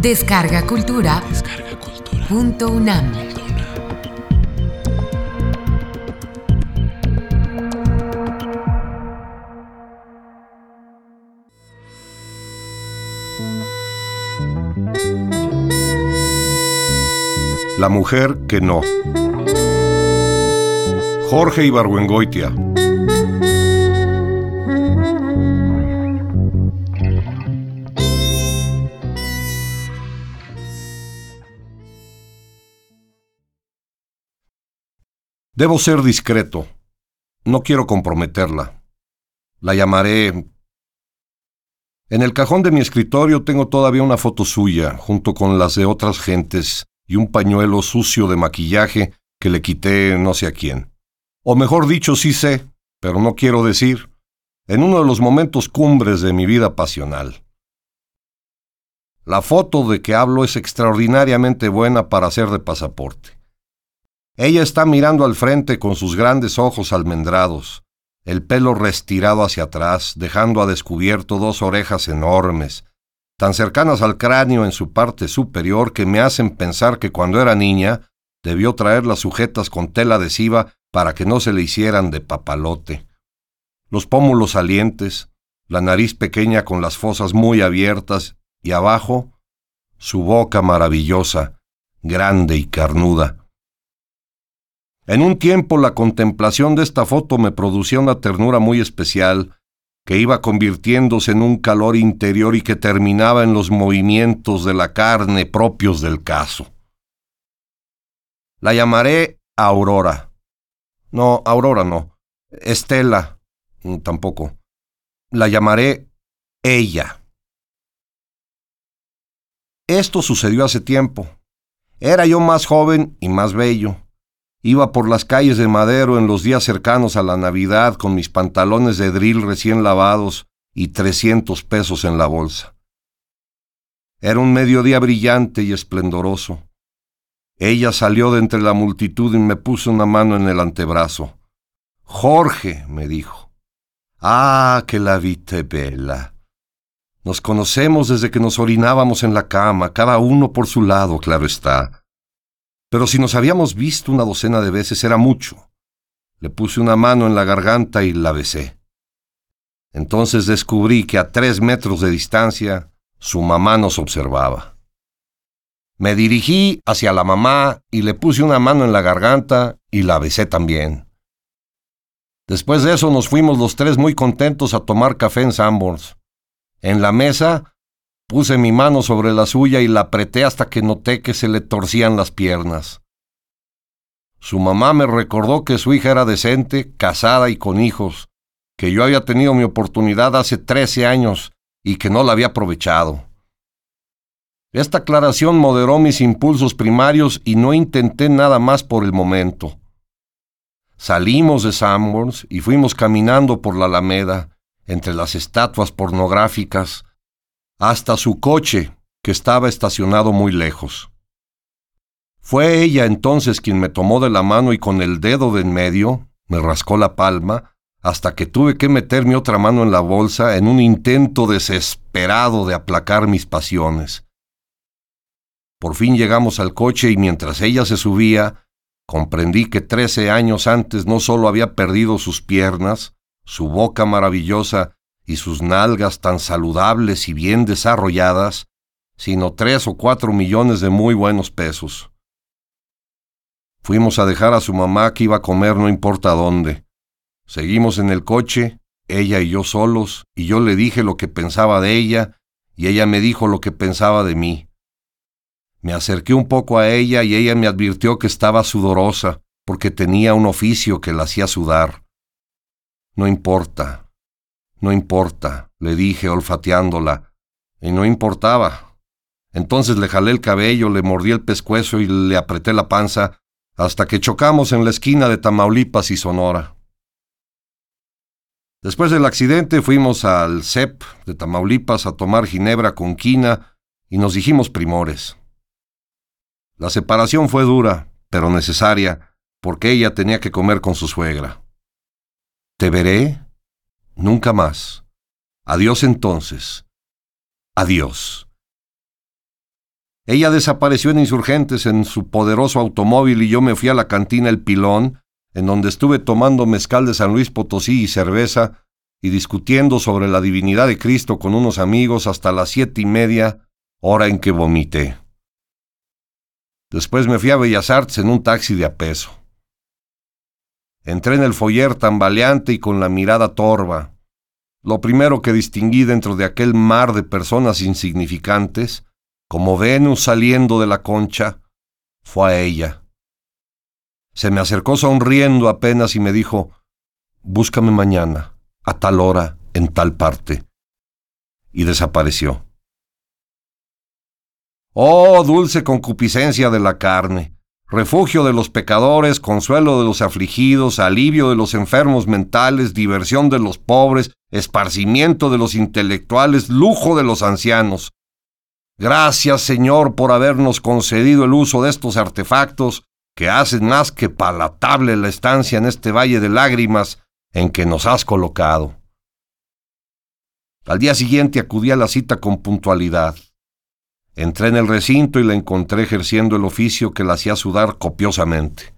Descarga Cultura. Punto UNAM. La mujer que no. Jorge Ibargüengoitia. Debo ser discreto. No quiero comprometerla. La llamaré... En el cajón de mi escritorio tengo todavía una foto suya, junto con las de otras gentes, y un pañuelo sucio de maquillaje que le quité no sé a quién. O mejor dicho, sí sé, pero no quiero decir, en uno de los momentos cumbres de mi vida pasional. La foto de que hablo es extraordinariamente buena para ser de pasaporte. Ella está mirando al frente con sus grandes ojos almendrados, el pelo restirado hacia atrás, dejando a descubierto dos orejas enormes, tan cercanas al cráneo en su parte superior que me hacen pensar que cuando era niña debió traerlas sujetas con tela adhesiva para que no se le hicieran de papalote. Los pómulos salientes, la nariz pequeña con las fosas muy abiertas y abajo su boca maravillosa, grande y carnuda. En un tiempo la contemplación de esta foto me producía una ternura muy especial, que iba convirtiéndose en un calor interior y que terminaba en los movimientos de la carne propios del caso. La llamaré Aurora. No, Aurora no. Estela mm, tampoco. La llamaré ella. Esto sucedió hace tiempo. Era yo más joven y más bello. Iba por las calles de Madero en los días cercanos a la Navidad con mis pantalones de drill recién lavados y trescientos pesos en la bolsa. Era un mediodía brillante y esplendoroso. Ella salió de entre la multitud y me puso una mano en el antebrazo. Jorge, me dijo. Ah, que la viste bella. Nos conocemos desde que nos orinábamos en la cama, cada uno por su lado, claro está. Pero si nos habíamos visto una docena de veces era mucho. Le puse una mano en la garganta y la besé. Entonces descubrí que a tres metros de distancia su mamá nos observaba. Me dirigí hacia la mamá y le puse una mano en la garganta y la besé también. Después de eso nos fuimos los tres muy contentos a tomar café en Sanborns. En la mesa Puse mi mano sobre la suya y la apreté hasta que noté que se le torcían las piernas. Su mamá me recordó que su hija era decente, casada y con hijos, que yo había tenido mi oportunidad hace trece años y que no la había aprovechado. Esta aclaración moderó mis impulsos primarios y no intenté nada más por el momento. Salimos de Sanborns y fuimos caminando por la Alameda, entre las estatuas pornográficas, hasta su coche, que estaba estacionado muy lejos. Fue ella entonces quien me tomó de la mano y con el dedo de en medio me rascó la palma hasta que tuve que meter mi otra mano en la bolsa en un intento desesperado de aplacar mis pasiones. Por fin llegamos al coche y mientras ella se subía, comprendí que trece años antes no solo había perdido sus piernas, su boca maravillosa y sus nalgas tan saludables y bien desarrolladas, sino tres o cuatro millones de muy buenos pesos. Fuimos a dejar a su mamá que iba a comer no importa dónde. Seguimos en el coche, ella y yo solos, y yo le dije lo que pensaba de ella, y ella me dijo lo que pensaba de mí. Me acerqué un poco a ella y ella me advirtió que estaba sudorosa, porque tenía un oficio que la hacía sudar. No importa, no importa, le dije olfateándola, y no importaba. Entonces le jalé el cabello, le mordí el pescuezo y le apreté la panza hasta que chocamos en la esquina de Tamaulipas y Sonora. Después del accidente fuimos al CEP de Tamaulipas a tomar ginebra con quina y nos dijimos primores. La separación fue dura, pero necesaria, porque ella tenía que comer con su suegra. ¿Te veré? Nunca más. Adiós entonces. Adiós. Ella desapareció en Insurgentes en su poderoso automóvil y yo me fui a la cantina El Pilón, en donde estuve tomando mezcal de San Luis Potosí y cerveza, y discutiendo sobre la divinidad de Cristo con unos amigos hasta las siete y media, hora en que vomité. Después me fui a Bellas Artes en un taxi de a peso. Entré en el foyer tambaleante y con la mirada torva. Lo primero que distinguí dentro de aquel mar de personas insignificantes, como Venus saliendo de la concha, fue a ella. Se me acercó sonriendo apenas y me dijo, Búscame mañana, a tal hora, en tal parte. Y desapareció. Oh, dulce concupiscencia de la carne, refugio de los pecadores, consuelo de los afligidos, alivio de los enfermos mentales, diversión de los pobres, esparcimiento de los intelectuales, lujo de los ancianos. Gracias, Señor, por habernos concedido el uso de estos artefactos que hacen más que palatable la estancia en este valle de lágrimas en que nos has colocado. Al día siguiente acudí a la cita con puntualidad. Entré en el recinto y la encontré ejerciendo el oficio que la hacía sudar copiosamente.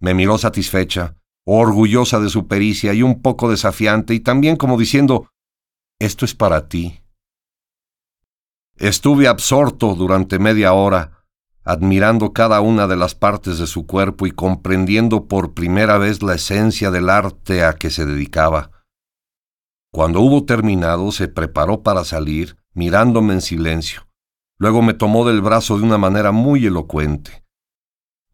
Me miró satisfecha, orgullosa de su pericia y un poco desafiante, y también como diciendo, esto es para ti. Estuve absorto durante media hora, admirando cada una de las partes de su cuerpo y comprendiendo por primera vez la esencia del arte a que se dedicaba. Cuando hubo terminado, se preparó para salir, mirándome en silencio. Luego me tomó del brazo de una manera muy elocuente.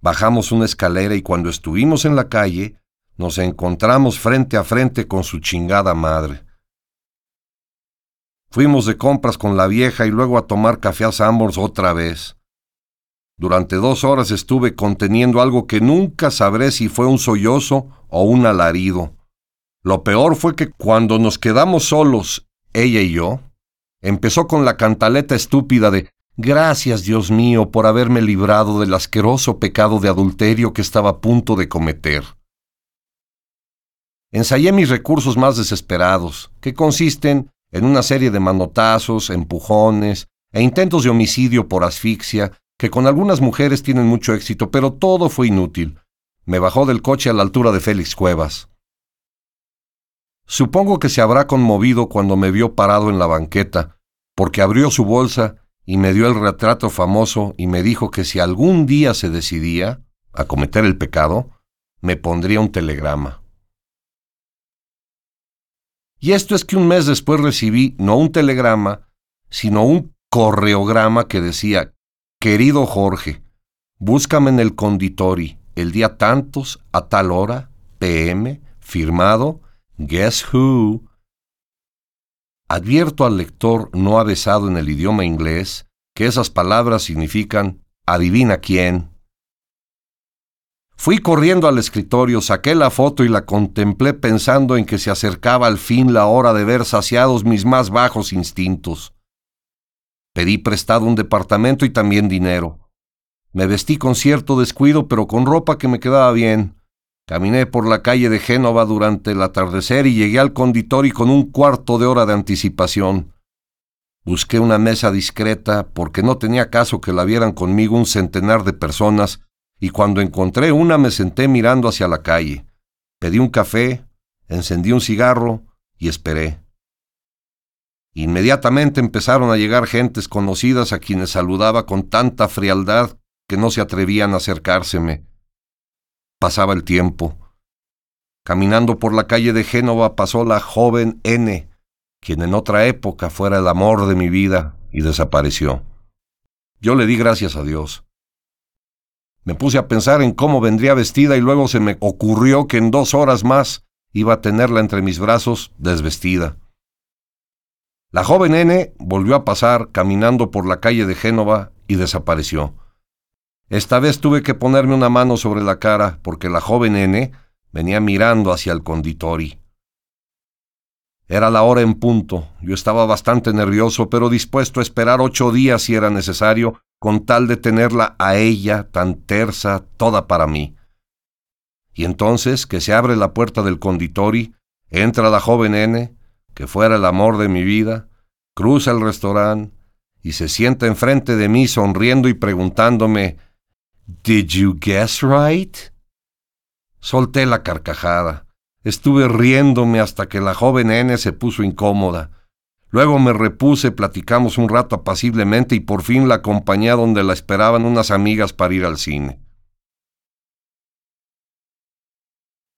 Bajamos una escalera y cuando estuvimos en la calle, nos encontramos frente a frente con su chingada madre. Fuimos de compras con la vieja y luego a tomar café a Sambors otra vez. Durante dos horas estuve conteniendo algo que nunca sabré si fue un sollozo o un alarido. Lo peor fue que cuando nos quedamos solos, ella y yo, Empezó con la cantaleta estúpida de Gracias, Dios mío, por haberme librado del asqueroso pecado de adulterio que estaba a punto de cometer. Ensayé mis recursos más desesperados, que consisten en una serie de manotazos, empujones e intentos de homicidio por asfixia, que con algunas mujeres tienen mucho éxito, pero todo fue inútil. Me bajó del coche a la altura de Félix Cuevas. Supongo que se habrá conmovido cuando me vio parado en la banqueta, porque abrió su bolsa y me dio el retrato famoso y me dijo que si algún día se decidía a cometer el pecado, me pondría un telegrama. Y esto es que un mes después recibí no un telegrama, sino un correograma que decía, querido Jorge, búscame en el conditori el día tantos a tal hora, PM, firmado, Guess Who, Advierto al lector no avesado en el idioma inglés que esas palabras significan adivina quién. Fui corriendo al escritorio, saqué la foto y la contemplé pensando en que se acercaba al fin la hora de ver saciados mis más bajos instintos. Pedí prestado un departamento y también dinero. Me vestí con cierto descuido, pero con ropa que me quedaba bien. Caminé por la calle de Génova durante el atardecer y llegué al conditori con un cuarto de hora de anticipación. Busqué una mesa discreta porque no tenía caso que la vieran conmigo un centenar de personas y cuando encontré una me senté mirando hacia la calle. Pedí un café, encendí un cigarro y esperé. Inmediatamente empezaron a llegar gentes conocidas a quienes saludaba con tanta frialdad que no se atrevían a acercárseme. Pasaba el tiempo. Caminando por la calle de Génova pasó la joven N, quien en otra época fuera el amor de mi vida, y desapareció. Yo le di gracias a Dios. Me puse a pensar en cómo vendría vestida y luego se me ocurrió que en dos horas más iba a tenerla entre mis brazos desvestida. La joven N volvió a pasar caminando por la calle de Génova y desapareció. Esta vez tuve que ponerme una mano sobre la cara porque la joven N venía mirando hacia el conditori. Era la hora en punto. Yo estaba bastante nervioso, pero dispuesto a esperar ocho días si era necesario, con tal de tenerla a ella tan tersa, toda para mí. Y entonces, que se abre la puerta del conditori, entra la joven N, que fuera el amor de mi vida, cruza el restaurante, y se sienta enfrente de mí sonriendo y preguntándome, ¿Did you guess right? Solté la carcajada. Estuve riéndome hasta que la joven N se puso incómoda. Luego me repuse, platicamos un rato apaciblemente y por fin la acompañé a donde la esperaban unas amigas para ir al cine.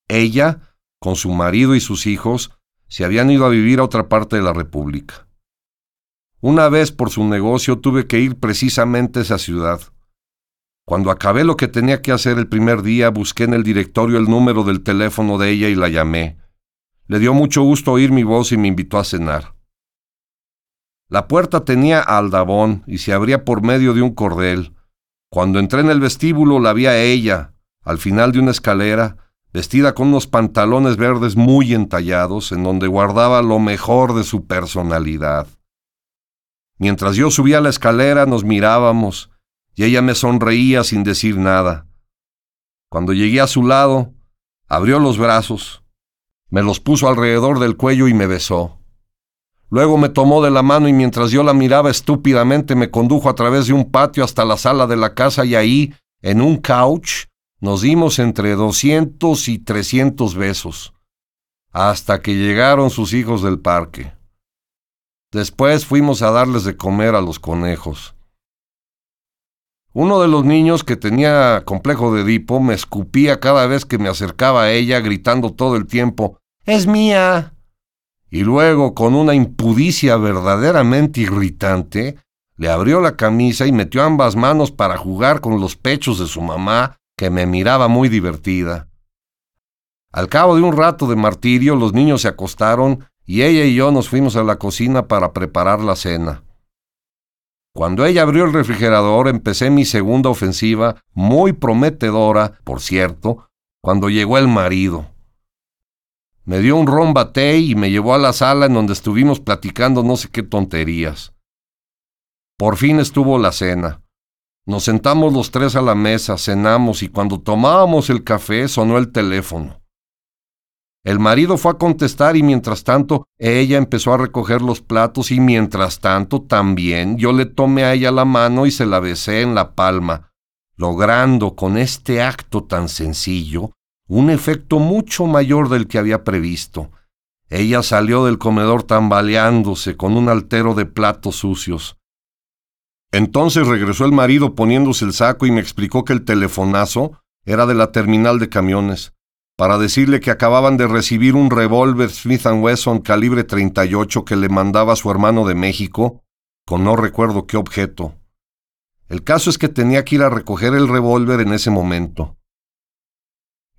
Ella, con su marido y sus hijos, se habían ido a vivir a otra parte de la República. Una vez por su negocio tuve que ir precisamente a esa ciudad. Cuando acabé lo que tenía que hacer el primer día, busqué en el directorio el número del teléfono de ella y la llamé. Le dio mucho gusto oír mi voz y me invitó a cenar. La puerta tenía aldabón y se abría por medio de un cordel. Cuando entré en el vestíbulo la vi a ella, al final de una escalera, vestida con unos pantalones verdes muy entallados, en donde guardaba lo mejor de su personalidad. Mientras yo subía la escalera nos mirábamos, y ella me sonreía sin decir nada. Cuando llegué a su lado, abrió los brazos, me los puso alrededor del cuello y me besó. Luego me tomó de la mano y mientras yo la miraba estúpidamente me condujo a través de un patio hasta la sala de la casa y ahí, en un couch, nos dimos entre doscientos y trescientos besos, hasta que llegaron sus hijos del parque. Después fuimos a darles de comer a los conejos. Uno de los niños que tenía complejo de Edipo me escupía cada vez que me acercaba a ella gritando todo el tiempo, ¡Es mía! Y luego, con una impudicia verdaderamente irritante, le abrió la camisa y metió ambas manos para jugar con los pechos de su mamá, que me miraba muy divertida. Al cabo de un rato de martirio, los niños se acostaron y ella y yo nos fuimos a la cocina para preparar la cena. Cuando ella abrió el refrigerador empecé mi segunda ofensiva, muy prometedora, por cierto, cuando llegó el marido. Me dio un ron y me llevó a la sala en donde estuvimos platicando no sé qué tonterías. Por fin estuvo la cena. Nos sentamos los tres a la mesa, cenamos y cuando tomábamos el café sonó el teléfono. El marido fue a contestar y mientras tanto ella empezó a recoger los platos y mientras tanto también yo le tomé a ella la mano y se la besé en la palma, logrando con este acto tan sencillo un efecto mucho mayor del que había previsto. Ella salió del comedor tambaleándose con un altero de platos sucios. Entonces regresó el marido poniéndose el saco y me explicó que el telefonazo era de la terminal de camiones para decirle que acababan de recibir un revólver Smith Wesson calibre 38 que le mandaba su hermano de México, con no recuerdo qué objeto. El caso es que tenía que ir a recoger el revólver en ese momento.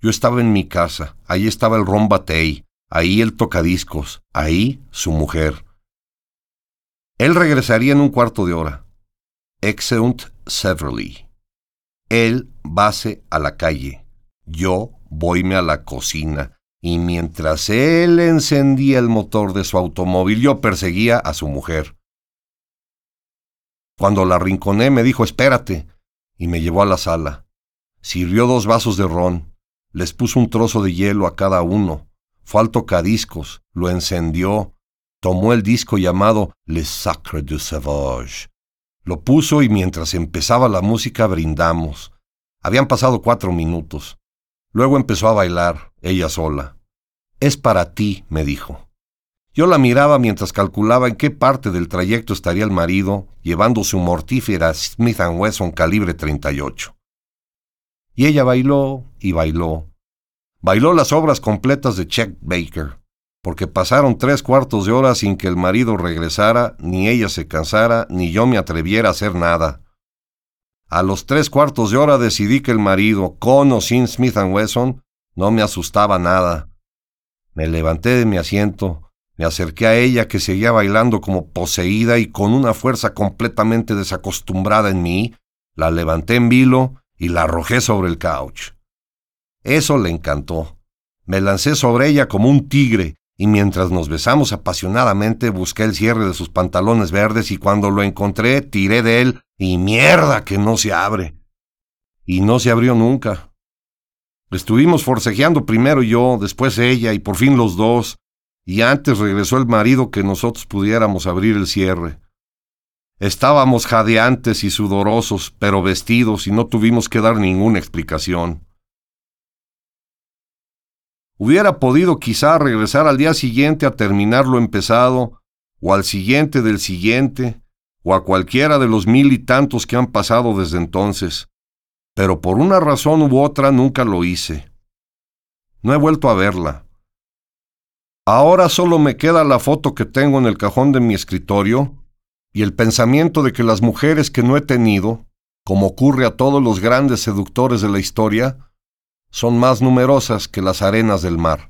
Yo estaba en mi casa, ahí estaba el Ron Batey, ahí el tocadiscos, ahí su mujer. Él regresaría en un cuarto de hora. Exeunt severely. Él base a la calle. Yo voyme a la cocina, y mientras él encendía el motor de su automóvil, yo perseguía a su mujer. Cuando la rinconé me dijo espérate, y me llevó a la sala. Sirvió dos vasos de ron, les puso un trozo de hielo a cada uno, fue al tocadiscos, lo encendió, tomó el disco llamado Le Sacre du Sauvage, lo puso y mientras empezaba la música brindamos. Habían pasado cuatro minutos. Luego empezó a bailar, ella sola. Es para ti, me dijo. Yo la miraba mientras calculaba en qué parte del trayecto estaría el marido, llevando su mortífera Smith Wesson calibre 38. Y ella bailó y bailó. Bailó las obras completas de Chet Baker, porque pasaron tres cuartos de hora sin que el marido regresara, ni ella se cansara, ni yo me atreviera a hacer nada. A los tres cuartos de hora decidí que el marido, con o sin Smith Wesson, no me asustaba nada. Me levanté de mi asiento, me acerqué a ella que seguía bailando como poseída y con una fuerza completamente desacostumbrada en mí, la levanté en vilo y la arrojé sobre el couch. Eso le encantó. Me lancé sobre ella como un tigre y mientras nos besamos apasionadamente busqué el cierre de sus pantalones verdes y cuando lo encontré tiré de él y mierda que no se abre. Y no se abrió nunca. Estuvimos forcejeando primero yo, después ella y por fin los dos, y antes regresó el marido que nosotros pudiéramos abrir el cierre. Estábamos jadeantes y sudorosos, pero vestidos y no tuvimos que dar ninguna explicación. Hubiera podido quizá regresar al día siguiente a terminar lo empezado, o al siguiente del siguiente, o a cualquiera de los mil y tantos que han pasado desde entonces, pero por una razón u otra nunca lo hice. No he vuelto a verla. Ahora solo me queda la foto que tengo en el cajón de mi escritorio y el pensamiento de que las mujeres que no he tenido, como ocurre a todos los grandes seductores de la historia, son más numerosas que las arenas del mar.